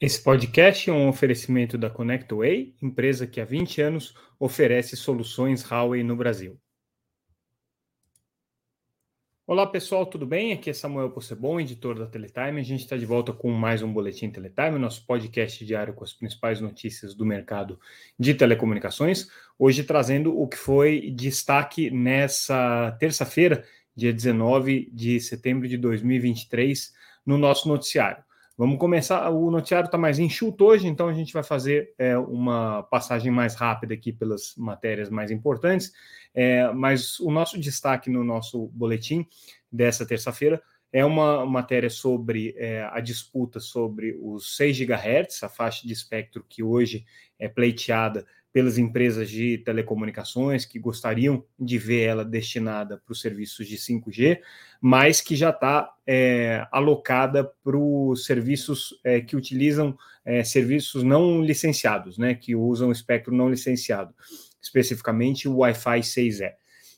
Esse podcast é um oferecimento da ConnectWay, empresa que há 20 anos oferece soluções Huawei no Brasil. Olá pessoal, tudo bem? Aqui é Samuel Possebon, editor da Teletime. A gente está de volta com mais um Boletim Teletime, nosso podcast diário com as principais notícias do mercado de telecomunicações. Hoje trazendo o que foi destaque nessa terça-feira, dia 19 de setembro de 2023, no nosso noticiário. Vamos começar. O noticiário está mais enxuto hoje, então a gente vai fazer é, uma passagem mais rápida aqui pelas matérias mais importantes. É, mas o nosso destaque no nosso boletim dessa terça-feira é uma matéria sobre é, a disputa sobre os 6 GHz, a faixa de espectro que hoje é pleiteada pelas empresas de telecomunicações que gostariam de ver ela destinada para os serviços de 5G, mas que já está é, alocada para os serviços é, que utilizam é, serviços não licenciados, né, que usam espectro não licenciado, especificamente o Wi-Fi 6E.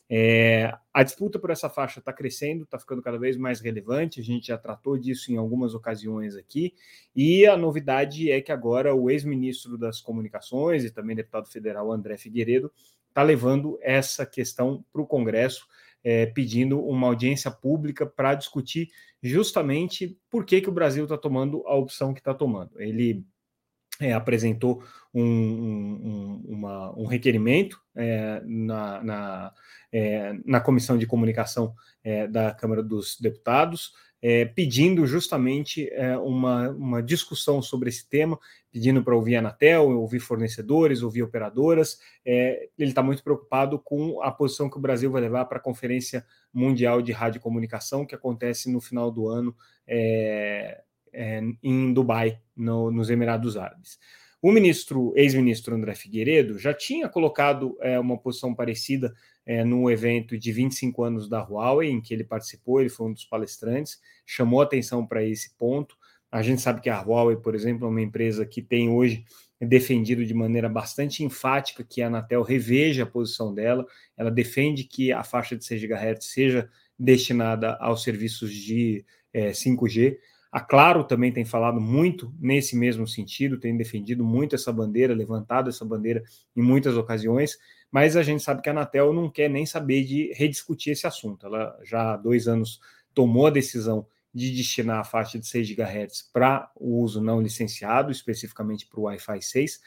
É, a disputa por essa faixa está crescendo, está ficando cada vez mais relevante. A gente já tratou disso em algumas ocasiões aqui. E a novidade é que agora o ex-ministro das Comunicações e também deputado federal André Figueiredo está levando essa questão para o Congresso, é, pedindo uma audiência pública para discutir justamente por que, que o Brasil está tomando a opção que está tomando. Ele é, apresentou um, um, uma, um requerimento é, na, na, é, na, Comissão de Comunicação é, da Câmara dos Deputados, é, pedindo justamente é, uma, uma discussão sobre esse tema, pedindo para ouvir a Anatel, ouvir fornecedores, ouvir operadoras. ele está muito preocupado com a posição que o Brasil vai levar para a Conferência Mundial de Rádio e Comunicação, que acontece no final do ano é, em Dubai, no, nos Emirados Árabes. O ministro, ex-ministro André Figueiredo, já tinha colocado é, uma posição parecida é, no evento de 25 anos da Huawei, em que ele participou, ele foi um dos palestrantes, chamou atenção para esse ponto. A gente sabe que a Huawei, por exemplo, é uma empresa que tem hoje defendido de maneira bastante enfática que a Anatel reveja a posição dela. Ela defende que a faixa de 6 GHz seja destinada aos serviços de é, 5G. A Claro também tem falado muito nesse mesmo sentido, tem defendido muito essa bandeira, levantado essa bandeira em muitas ocasiões, mas a gente sabe que a Anatel não quer nem saber de rediscutir esse assunto. Ela já há dois anos tomou a decisão de destinar a faixa de 6 GHz para o uso não licenciado, especificamente para o Wi-Fi 6,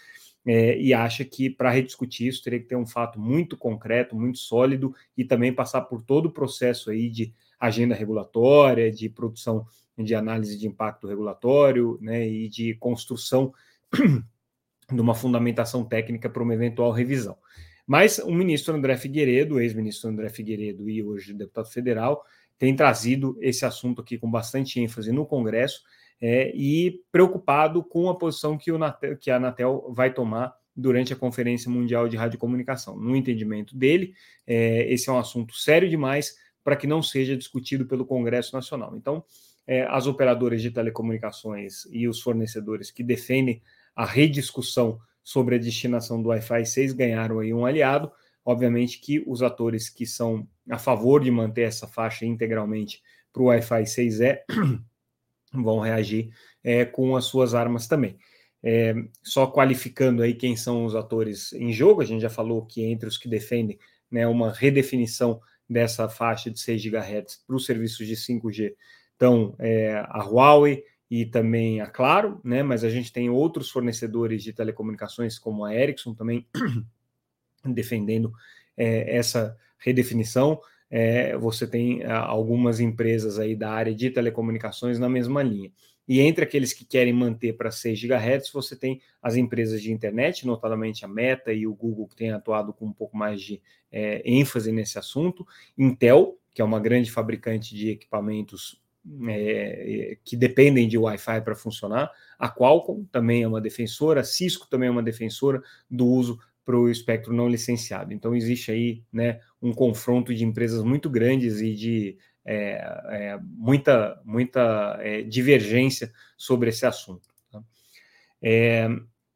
é, e acha que para rediscutir isso teria que ter um fato muito concreto, muito sólido e também passar por todo o processo aí de agenda regulatória, de produção de análise de impacto regulatório né, e de construção de uma fundamentação técnica para uma eventual revisão. Mas o ministro André Figueiredo, ex-ministro André Figueiredo e hoje deputado federal, tem trazido esse assunto aqui com bastante ênfase no Congresso é, e preocupado com a posição que, Natel, que a Anatel vai tomar durante a Conferência Mundial de Radiocomunicação. No entendimento dele, é, esse é um assunto sério demais para que não seja discutido pelo Congresso Nacional. Então, é, as operadoras de telecomunicações e os fornecedores que defendem a rediscussão sobre a destinação do Wi-Fi 6 ganharam aí um aliado. Obviamente que os atores que são a favor de manter essa faixa integralmente para o Wi-Fi 6E vão reagir é, com as suas armas também. É, só qualificando aí quem são os atores em jogo, a gente já falou que entre os que defendem né, uma redefinição dessa faixa de 6 GHz para os serviços de 5G então, é, a Huawei e também a Claro, né? Mas a gente tem outros fornecedores de telecomunicações, como a Ericsson, também defendendo é, essa redefinição. É, você tem algumas empresas aí da área de telecomunicações na mesma linha. E entre aqueles que querem manter para 6 GHz, você tem as empresas de internet, notadamente a Meta e o Google, que têm atuado com um pouco mais de é, ênfase nesse assunto. Intel, que é uma grande fabricante de equipamentos é, que dependem de Wi-Fi para funcionar. A Qualcomm também é uma defensora, a Cisco também é uma defensora do uso para o espectro não licenciado. Então existe aí né, um confronto de empresas muito grandes e de é, é, muita, muita é, divergência sobre esse assunto. Tá?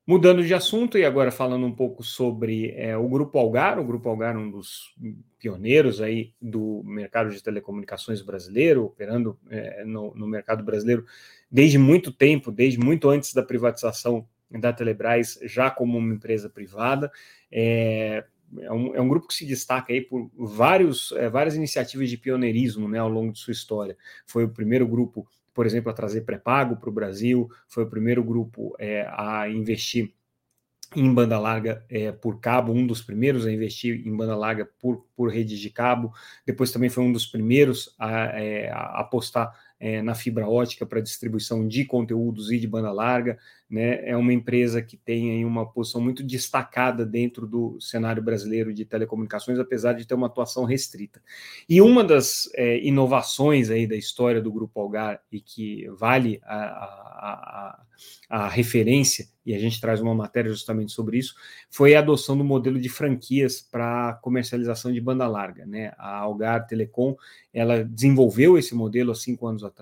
É, Mudando de assunto e agora falando um pouco sobre é, o Grupo Algar, o Grupo Algar, um dos pioneiros aí do mercado de telecomunicações brasileiro, operando é, no, no, mercado brasileiro desde muito tempo, desde muito antes da privatização da Telebrás, já como uma empresa privada. É, é um, é um grupo que se destaca aí por vários, é, várias iniciativas de pioneirismo né, ao longo de sua história. Foi o primeiro grupo por exemplo, a trazer pré-pago para o Brasil, foi o primeiro grupo é, a investir em banda larga é, por cabo, um dos primeiros a investir em banda larga por, por redes de cabo, depois também foi um dos primeiros a, é, a apostar é, na fibra ótica para distribuição de conteúdos e de banda larga, né? É uma empresa que tem aí uma posição muito destacada dentro do cenário brasileiro de telecomunicações, apesar de ter uma atuação restrita. E uma das é, inovações aí da história do Grupo Algar e que vale a, a, a, a referência, e a gente traz uma matéria justamente sobre isso, foi a adoção do modelo de franquias para comercialização de banda larga, né? A Algar Telecom, ela desenvolveu esse modelo há cinco anos atrás,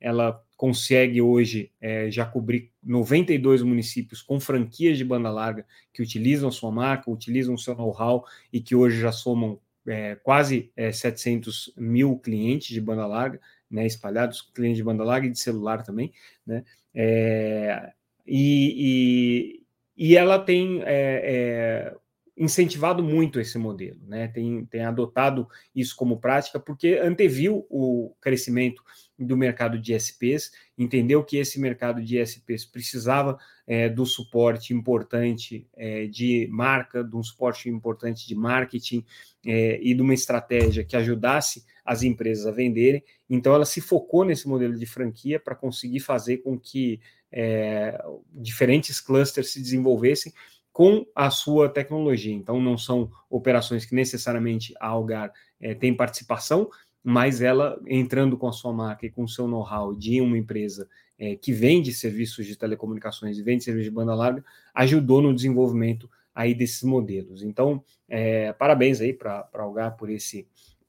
ela consegue hoje é, já cobrir 92 municípios com franquias de banda larga que utilizam sua marca, utilizam seu know-how e que hoje já somam é, quase é, 700 mil clientes de banda larga, né, espalhados, clientes de banda larga e de celular também, né, é, e, e, e, ela tem é, é, incentivado muito esse modelo, né, tem, tem adotado isso como prática porque anteviu o crescimento do mercado de SPs, entendeu que esse mercado de SPs precisava é, do suporte importante é, de marca, de um suporte importante de marketing é, e de uma estratégia que ajudasse as empresas a venderem. Então, ela se focou nesse modelo de franquia para conseguir fazer com que é, diferentes clusters se desenvolvessem com a sua tecnologia. Então, não são operações que necessariamente a Algar é, tem participação, mas ela entrando com a sua marca e com o seu know-how de uma empresa é, que vende serviços de telecomunicações e vende serviços de banda larga, ajudou no desenvolvimento aí desses modelos. Então, é, parabéns aí para a Algar por esse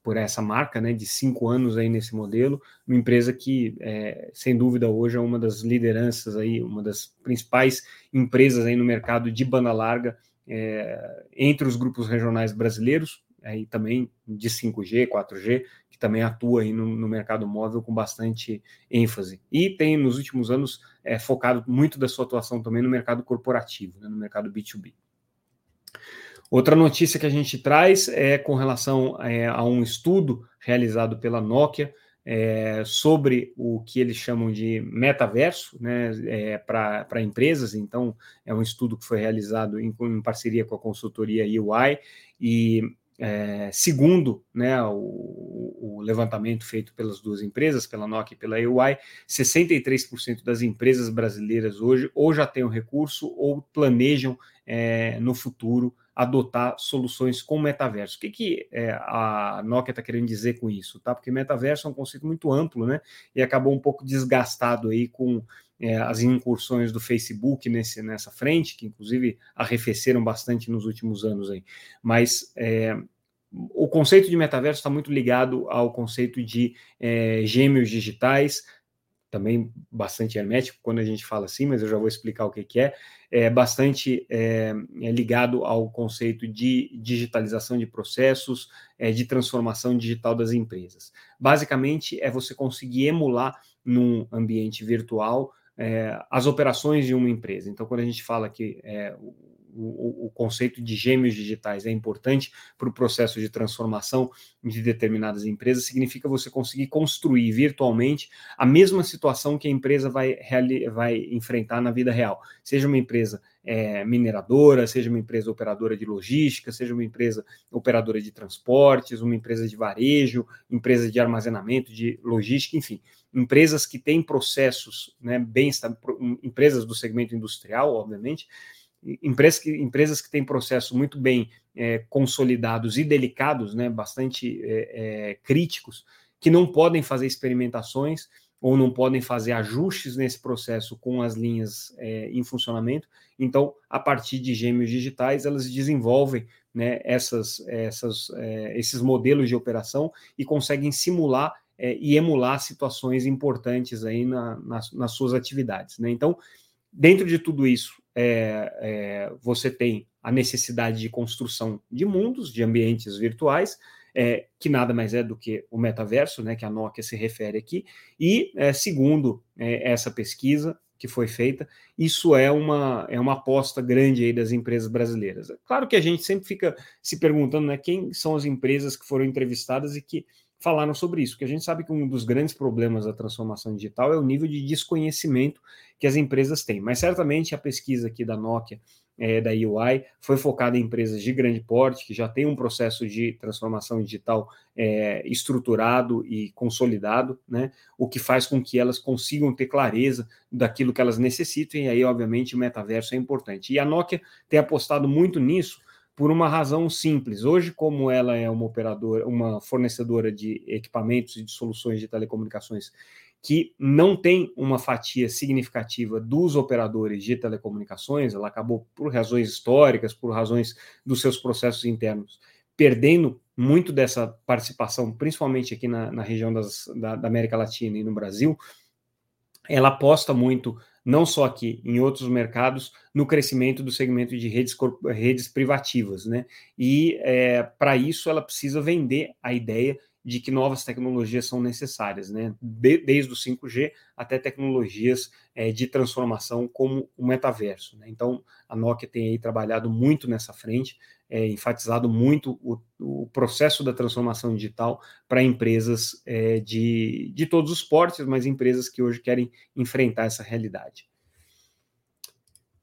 por essa marca, né, de cinco anos aí nesse modelo, uma empresa que, é, sem dúvida, hoje é uma das lideranças aí, uma das principais empresas aí no mercado de banda larga é, entre os grupos regionais brasileiros, aí também de 5G, 4G, que também atua aí no, no, mercado móvel com bastante ênfase. E tem, nos últimos anos, é, focado muito da sua atuação também no mercado corporativo, né, no mercado B2B. Outra notícia que a gente traz é com relação é, a um estudo realizado pela Nokia é, sobre o que eles chamam de metaverso né, é, para empresas. Então, é um estudo que foi realizado em, em parceria com a consultoria UI e é, segundo né, o, o, levantamento feito pelas duas empresas, pela Nokia e pela UI, 63% das empresas brasileiras hoje ou já têm o recurso ou planejam é, no futuro adotar soluções com metaverso. O que, que é, a Nokia está querendo dizer com isso? Tá? Porque metaverso é um conceito muito amplo, né? E acabou um pouco desgastado aí com é, as incursões do Facebook nesse, nessa frente, que inclusive arrefeceram bastante nos últimos anos aí. Mas é, o conceito de metaverso está muito ligado ao conceito de é, gêmeos digitais, também bastante hermético quando a gente fala assim, mas eu já vou explicar o que, que é, é bastante é, é ligado ao conceito de digitalização de processos, é, de transformação digital das empresas. Basicamente, é você conseguir emular num ambiente virtual é, as operações de uma empresa. Então, quando a gente fala que é, o, conceito de gêmeos digitais é importante para o processo de transformação de determinadas empresas, significa você conseguir construir virtualmente a mesma situação que a empresa vai, vai enfrentar na vida real. Seja uma empresa é, mineradora, seja uma empresa operadora de logística, seja uma empresa operadora de transportes, uma empresa de varejo, empresa de armazenamento, de logística, enfim, empresas que têm processos né, bem empresas do segmento industrial, obviamente, empresas que, empresas que têm processos muito bem é, consolidados e delicados, né, bastante é, é, críticos, que não podem fazer experimentações ou não podem fazer ajustes nesse processo com as linhas é, em funcionamento. Então, a partir de gêmeos digitais, elas desenvolvem né, essas, essas, é, esses modelos de operação e conseguem simular é, e emular situações importantes aí na, nas, nas suas atividades. Né? Então, dentro de tudo isso, é, é, você tem a necessidade de construção de mundos, de ambientes virtuais, é, que nada mais é do que o metaverso, né, que a Nokia se refere aqui, e é, segundo é, essa pesquisa que foi feita, isso é uma, é uma aposta grande aí das empresas brasileiras. Claro que a gente sempre fica se perguntando né, quem são as empresas que foram entrevistadas e que falaram sobre isso, porque a gente sabe que um dos grandes problemas da transformação digital é o nível de desconhecimento que as empresas têm. Mas certamente a pesquisa aqui da Nokia é, da UI foi focada em empresas de grande porte, que já têm um processo de transformação digital é, estruturado e consolidado, né? o que faz com que elas consigam ter clareza daquilo que elas necessitam, e aí, obviamente, o metaverso é importante. E a Nokia tem apostado muito nisso por uma razão simples. Hoje, como ela é uma operadora, uma fornecedora de equipamentos e de soluções de telecomunicações que não tem uma fatia significativa dos operadores de telecomunicações, ela acabou, por razões históricas, por razões dos seus processos internos, perdendo muito dessa participação, principalmente aqui na, na região das, da, da América Latina e no Brasil, ela aposta muito, não só aqui, em outros mercados, no crescimento do segmento de redes, redes privativas, né? E é, para isso ela precisa vender a ideia de que novas tecnologias são necessárias, né? De, desde o 5G até tecnologias é, de transformação como o metaverso. Né? Então, a Nokia tem aí trabalhado muito nessa frente, é, enfatizado muito o, o, processo da transformação digital para empresas é, de, de todos os portes, mas empresas que hoje querem enfrentar essa realidade.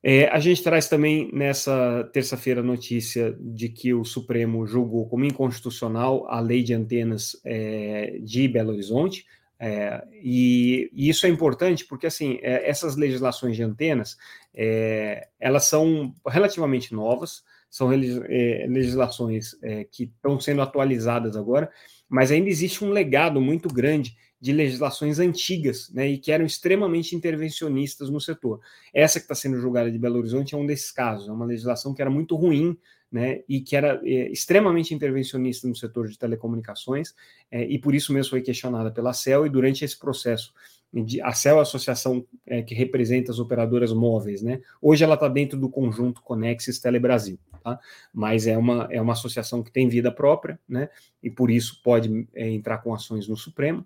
É, a gente traz também nessa terça-feira a notícia de que o Supremo julgou como inconstitucional a lei de antenas é, de Belo Horizonte. É, e, e, isso é importante porque assim é, essas legislações de antenas é, elas são relativamente novas, são é, legislações que estão sendo atualizadas agora, mas ainda existe um legado muito grande de legislações antigas, né, e que eram extremamente intervencionistas no setor. Essa que está sendo julgada de Belo Horizonte é um desses casos, é uma legislação que era muito ruim, né, e que era é, extremamente intervencionista no setor de telecomunicações, é, e por isso mesmo foi questionada pela CEL, e durante esse processo, de, a CEL é a associação é, que representa as operadoras móveis, né, hoje ela está dentro do conjunto Conexis Telebrasil, tá? mas é uma, é uma associação que tem vida própria, né, e por isso pode entrar com ações no Supremo,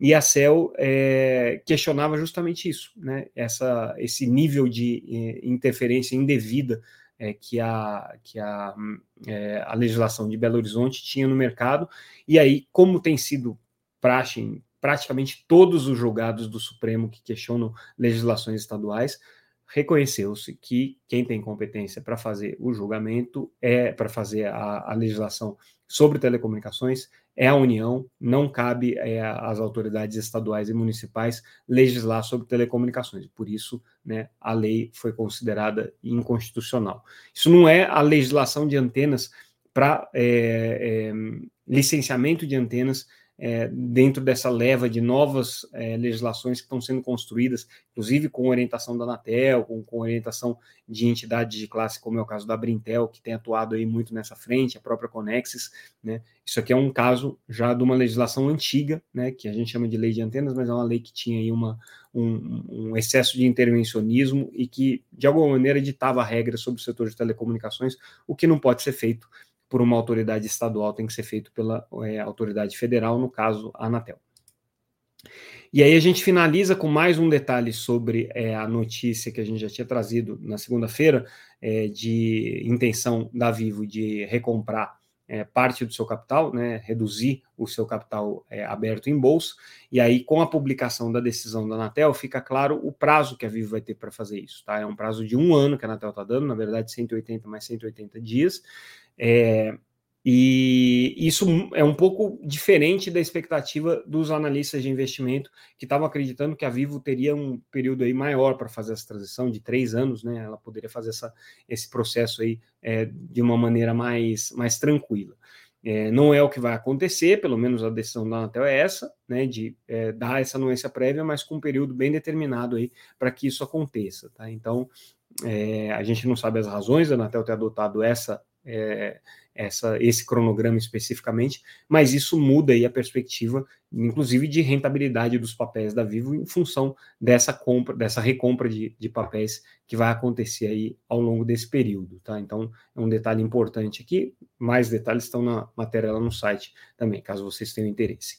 e a CEL é, questionava justamente isso, né? Essa, esse nível de é, interferência indevida é, que, a, que a, é, a legislação de Belo Horizonte tinha no mercado, e aí, como tem sido praxe em praticamente todos os julgados do Supremo que questionam legislações estaduais, reconheceu-se que quem tem competência para fazer o julgamento é para fazer a, a, legislação sobre telecomunicações é a União, não cabe é, às autoridades estaduais e municipais legislar sobre telecomunicações. Por isso, né, a lei foi considerada inconstitucional. Isso não é a legislação de antenas para é, é, licenciamento de antenas é, dentro dessa leva de novas é, legislações que estão sendo construídas, inclusive com orientação da Anatel, com, com, orientação de entidades de classe, como é o caso da Brintel, que tem atuado aí muito nessa frente, a própria Conexis, né? Isso aqui é um caso já de uma legislação antiga, né, que a gente chama de lei de antenas, mas é uma lei que tinha aí uma, um, um excesso de intervencionismo e que, de alguma maneira, ditava regras sobre o setor de telecomunicações, o que não pode ser feito por uma autoridade estadual, tem que ser feito pela é, autoridade federal, no caso, a Anatel. E aí a gente finaliza com mais um detalhe sobre é, a notícia que a gente já tinha trazido na segunda-feira, é, de intenção da Vivo de recomprar é, parte do seu capital, né, reduzir o seu capital é, aberto em bolsa, e aí com a publicação da decisão da Anatel fica claro o prazo que a Vivo vai ter para fazer isso, tá? É um prazo de um ano que a Anatel está dando, na verdade 180 mais 180 dias, é, e isso é um pouco diferente da expectativa dos analistas de investimento que estavam acreditando que a Vivo teria um período aí maior para fazer essa transição de três anos, né? Ela poderia fazer essa, esse processo aí é, de uma maneira mais, mais tranquila. É, não é o que vai acontecer, pelo menos a decisão da Anatel é essa, né, de é, dar essa anuência prévia, mas com um período bem determinado aí para que isso aconteça, tá? Então, é, a gente não sabe as razões da Anatel ter adotado essa é, essa, esse cronograma especificamente, mas isso muda aí a perspectiva, inclusive de rentabilidade dos papéis da Vivo em função dessa compra, dessa recompra de, de papéis que vai acontecer aí ao longo desse período, tá? Então é um detalhe importante aqui. Mais detalhes estão na matéria lá no site também, caso vocês tenham interesse.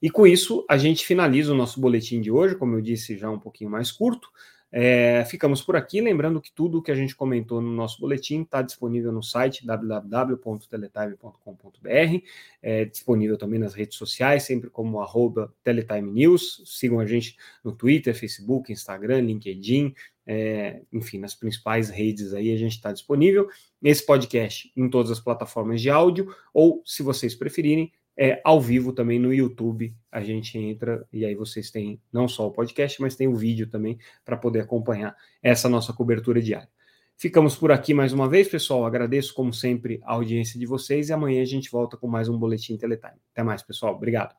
E com isso, a gente finaliza o nosso boletim de hoje, como eu disse, já um pouquinho mais curto. É, ficamos por aqui, lembrando que tudo o que a gente comentou no nosso boletim está disponível no site www.teletime.com.br, é disponível também nas redes sociais, sempre como arroba Teletime News. Sigam a gente no Twitter, Facebook, Instagram, LinkedIn, é, enfim, nas principais redes aí a gente está disponível. Esse podcast em todas as plataformas de áudio, ou se vocês preferirem, é, ao vivo também no YouTube. A gente entra e aí vocês têm não só o podcast, mas tem o vídeo também para poder acompanhar essa nossa cobertura diária. Ficamos por aqui mais uma vez, pessoal. Agradeço, como sempre, a audiência de vocês e amanhã a gente volta com mais um Boletim Teletime. Até mais, pessoal. Obrigado.